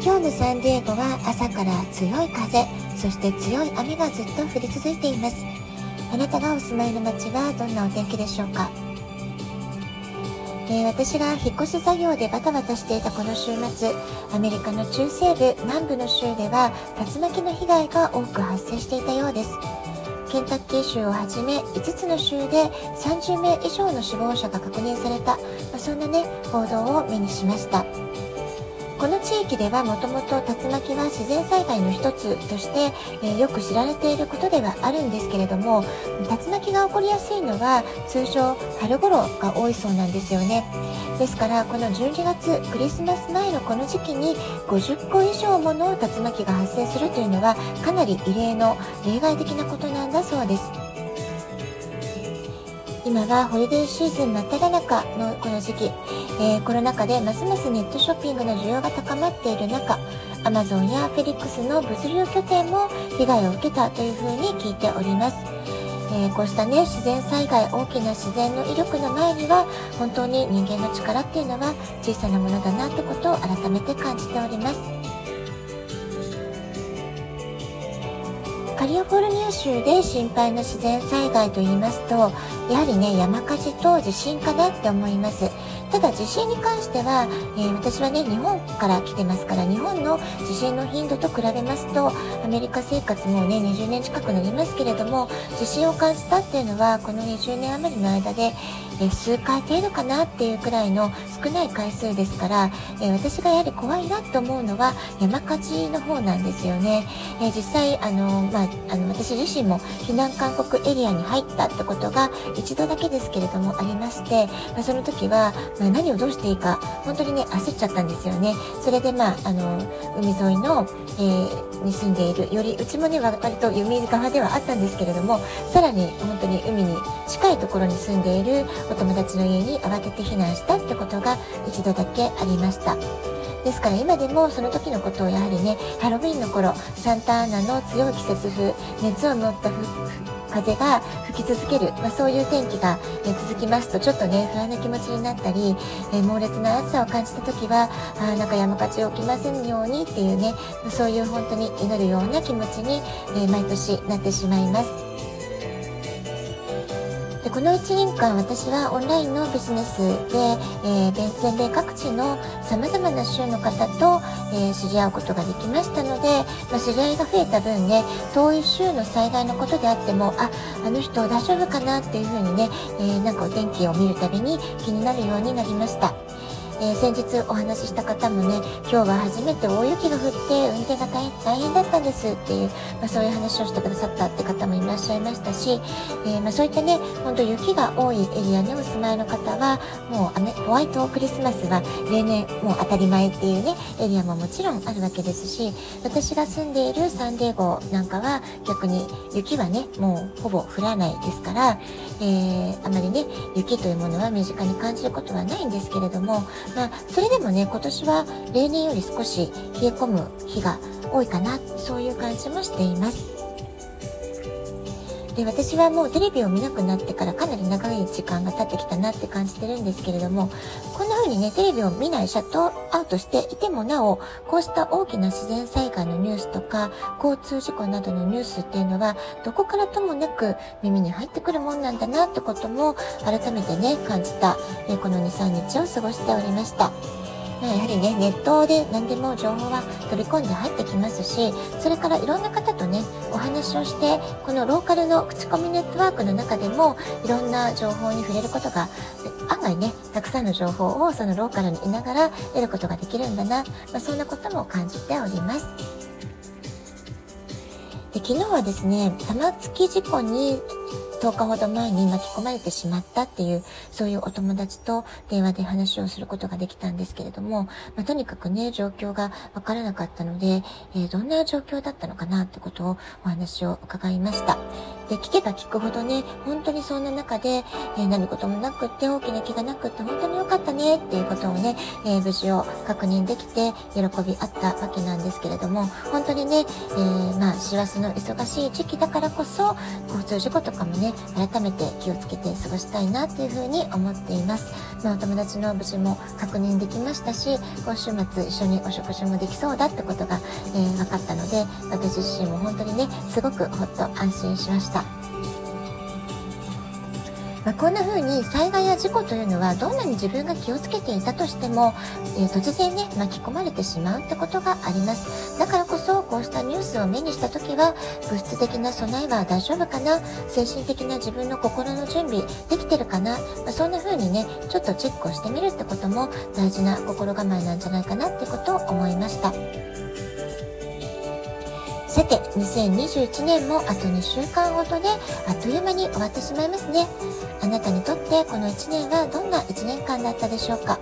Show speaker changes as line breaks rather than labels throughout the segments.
今日のサンディエゴは朝から強い風、そして強い雨がずっと降り続いています。あなたがお住まいの街はどんなお天気でしょうか？えー、私が引っ越し作業でバタバタしていたこの週末アメリカの中西部南部の州では竜巻の被害が多く発生していたようです。ケンタッキー州をはじめ5つの州で30名以上の死亡者が確認された、まあ、そんなね報道を目にしました。この地域ではもともと竜巻は自然災害の一つとして、え、よく知られていることではあるんですけれども竜巻が起こりやすいのは通常春頃が多いそうなんですよね。ですからこの12月クリスマス前のこの時期に50個以上もの竜巻が発生するというのはかなり異例の例外的なことなんだそうです。今はホリデーシーズン真っ只中のこの時期、えー、コロナ禍でますますネットショッピングの需要が高まっている中、アマゾンやフェリックスの物流拠点も被害を受けたというふうに聞いております。えー、こうしたね、自然災害、大きな自然の威力の前には、本当に人間の力っていうのは小さなものだなってことを改めて感じております。カリフォルニア州で心配な自然災害と言いますと、やはりね、山火事と地震かなって思います。ただ地震に関しては、えー、私はね、日本から来てますから、日本の地震の頻度と比べますと、アメリカ生活もね、20年近くなりますけれども、地震を感じたっていうのは、この20年余りの間で、え数回程度かなっていうくらいの少ない回数ですから、え私がやはり怖いなと思うのは山火事の方なんですよね。え実際、あの、まあ、あの、私自身も避難勧告エリアに入ったってことが一度だけですけれどもありまして、まあ、その時は、まあ、何をどうしていいか、本当にね、焦っちゃったんですよね。それで、まあ、あの、海沿いの、えー、に住んでいる、より、うちもね、割と海側ではあったんですけれども、さらに本当に海に近いところに住んでいるお友達の家に慌てて避難したってことが一度だけありました。ですから今でもその時のことをやはりね、ハロウィンの頃、サンタアナの強い季節風、熱を乗った風が吹き続ける、まあ、そういう天気が、え続きますとちょっとね不安な気持ちになったり、え猛烈な暑さを感じた時はあなんか山火事起きませんようにっていうねそういう本当に祈るような気持ちに、え毎年なってしまいます。この1年間私はオンラインのビジネスで、えー、全米各地のさまざまな州の方と、えー、知り合うことができましたので、まあ、知り合いが増えた分ね遠い州の災害のことであってもああの人大丈夫かなっていうふうにね、えー、なんかお天気を見るたびに気になるようになりました。えー、先日お話しした方もね、今日は初めて大雪が降って運転が大変だったんですっていう、まあ、そういう話をしてくださったって方もいらっしゃいましたし、えー、まあ、そういったね、ほんと雪が多いエリアにお住まいの方は、もうホワイトクリスマスは例年もう当たり前っていうね、エリアももちろんあるわけですし、私が住んでいるサンデーゴなんかは逆に雪はね、もうほぼ降らないですから、えー、あまりね、雪というものは身近に感じることはないんですけれども、まあ、それでもね、今年は例年より少し冷え込む日が多いかな、そういう感じもしています。で私はもうテレビを見なくなってからかなり長い時間が経ってきたなって感じてるんですけれどもこにねテレビを見ないシャットアウトしていてもなおこうした大きな自然災害のニュースとか交通事故などのニュースっていうのはどこからともなく耳に入ってくるもんなんだなってことも改めてね感じた、えこの23日を過ごしておりました。まあ、やはりね、ネットで何でも情報は飛び込んで入ってきますし、それからいろんな方とね、お話をして、このローカルの口コミネットワークの中でも、いろんな情報に触れることが、案外ね、たくさんの情報をそのローカルにいながら得ることができるんだな、まあ、そんなことも感じております。で昨日はですね、玉突き事故に10日ほど前に巻き込まれてしまったっていう、そういうお友達と電話で話をすることができたんですけれども、まあ、とにかくね、状況がわからなかったので、えー、どんな状況だったのかなってことをお話を伺いました。で、聞けば聞くほどね、本当にそんな中で、えー、何事もなくって大きな気がなくって本当に良かったねっていうことをね、えー、無事を確認できて喜びあったわけなんですけれども、本当にね、え、まあ、師走の忙しい時期だからこそ、交通事故とかもね、改めて気をつけて過ごしたいなっていうふうに思っています。まあ、お友達の無事も確認できましたし、今週末一緒にお食事もできそうだってことが、えー、分かったので、私自身も本当にね、すごくほっと安心しました。まあ、こんな風に災害や事故というのはどんなに自分が気をつけていたとしても、えー、突然ね巻き込まれてしまうってことがあります。だからこそこうしたニュースを目にした時は物質的な備えは大丈夫かな？精神的な自分の心の準備できてるかな、まあ、そんな風にねちょっとチェックをしてみるってことも大事な心構えなんじゃないかなってことを思いました。さて、2021年もあと2週間ほどであっという間に終わってしまいますね。あなたにとってこの1年はどんな1年間だったでしょうか？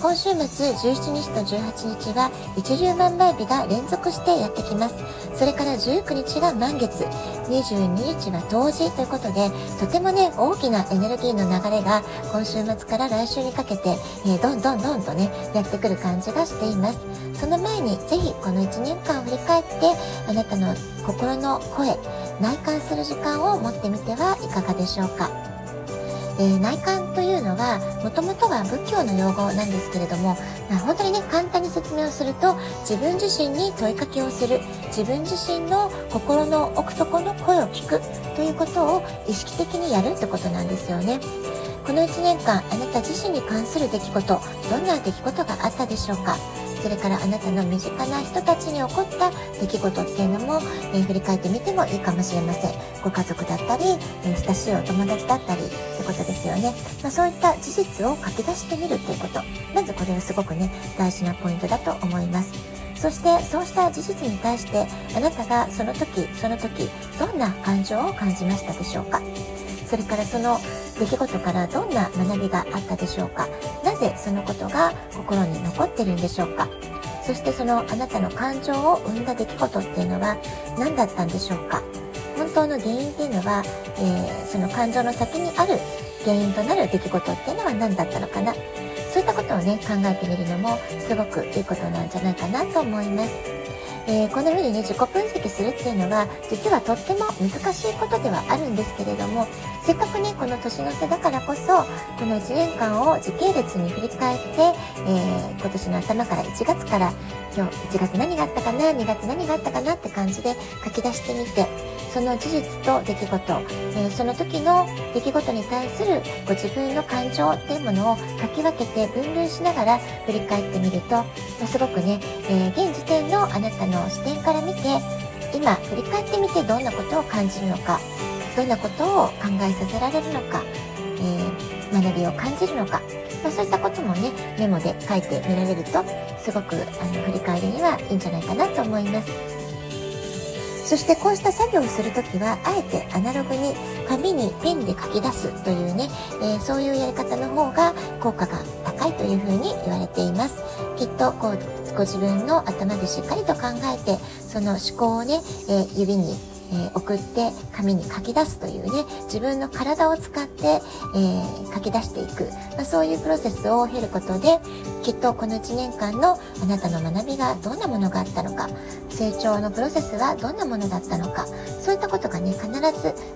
今週末17日と18日は一粒万倍日が連続してやってきます。それから19日が満月、22日は冬至ということで、とてもね、大きなエネルギーの流れが今週末から来週にかけて、えー、どんどんどんとね、やってくる感じがしています。その前にぜひこの1年間を振り返って、あなたの心の声、内観する時間を持ってみてはいかがでしょうか。え、内観というのはもともとは仏教の用語なんですけれども、まあ、本当にね簡単に説明をすると自分自身に問いかけをする自分自身の心の奥底の声を聞くということを意識的にやるってことなんですよね。この1年間あなた自身に関する出来事どんな出来事があったでしょうか？それからあなたの身近な人たちに起こった出来事っていうのも、えー、振り返ってみてもいいかもしれません。ご家族だったり、えー、親しいお友達だったりってことですよね。まあ、そういった事実を書き出してみるっていうこと。まずこれはすごくね、大事なポイントだと思います。そしてそうした事実に対してあなたがその時その時どんな感情を感じましたでしょうか？それからその出来事からどんな学びがあったでしょうか？ぜそのことが心に残ってるんでしょうか？そしてそのあなたの感情を生んだ出来事っていうのは何だったんでしょうか？本当の原因っていうのは、えー、その感情の先にある原因となる出来事っていうのは何だったのかな？そういったことをね考えてみるのもすごくいいことなんじゃないかなと思います。えー、こんな風にね自己分析するっていうのは実はとっても難しいことではあるんですけれどもせっかくねこの年の瀬だからこそこの1年間を時系列に振り返って、えー、今年の頭から1月から今日1月何があったかな2月何があったかなって感じで書き出してみてその事実と出来事、え、その時の出来事に対するご自分の感情っていうものを書き分けて分類しながら振り返ってみると、ま、すごくね、え、現時点のあなたの視点から見て今振り返ってみてどんなことを感じるのかどんなことを考えさせられるのか、えー、学びを感じるのか、まあ、そういったこともねメモで書いてみられるとすごくあの振り返りにはいいんじゃないかなと思います。そしてこうした作業をするときは、あえてアナログに紙にペンで書き出すというね、えー、そういうやり方の方が効果が高いというふうに言われています。きっとこうご自分の頭でしっかりと考えて、その思考をね、えー、指にえ、送って紙に書き出すというね自分の体を使って、え、書き出していく、まあ、そういうプロセスを経ることできっとこの1年間のあなたの学びがどんなものがあったのか成長のプロセスはどんなものだったのかそういったことがね必ず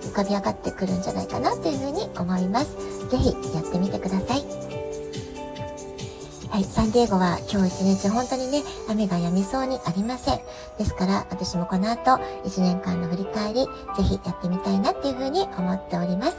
浮かび上がってくるんじゃないかなというふうに思います。ぜひやってみてください。はい、サンディエゴは今日一日本当にね、雨が止みそうにありません。ですから、私もこの後、1年間の振り返り、ぜひやってみたいなっていうふうに思っております。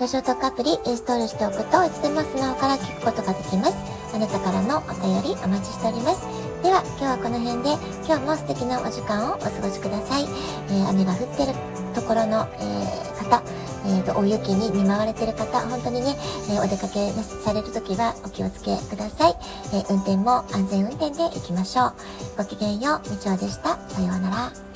ラジオトークアプリインストールしておくといつでもスマホから聞くことができます。あなたからのお便りお待ちしております。では、今日はこの辺で、今日も素敵なお時間をお過ごしください。えー、雨が降ってるところの、えー、方、えーと、大雪に見舞われている方、本当にね、えー、お出かけされる時はお気をつけください。えー、運転も安全運転で行きましょう。ごきげんよう、みちおでした。さようなら。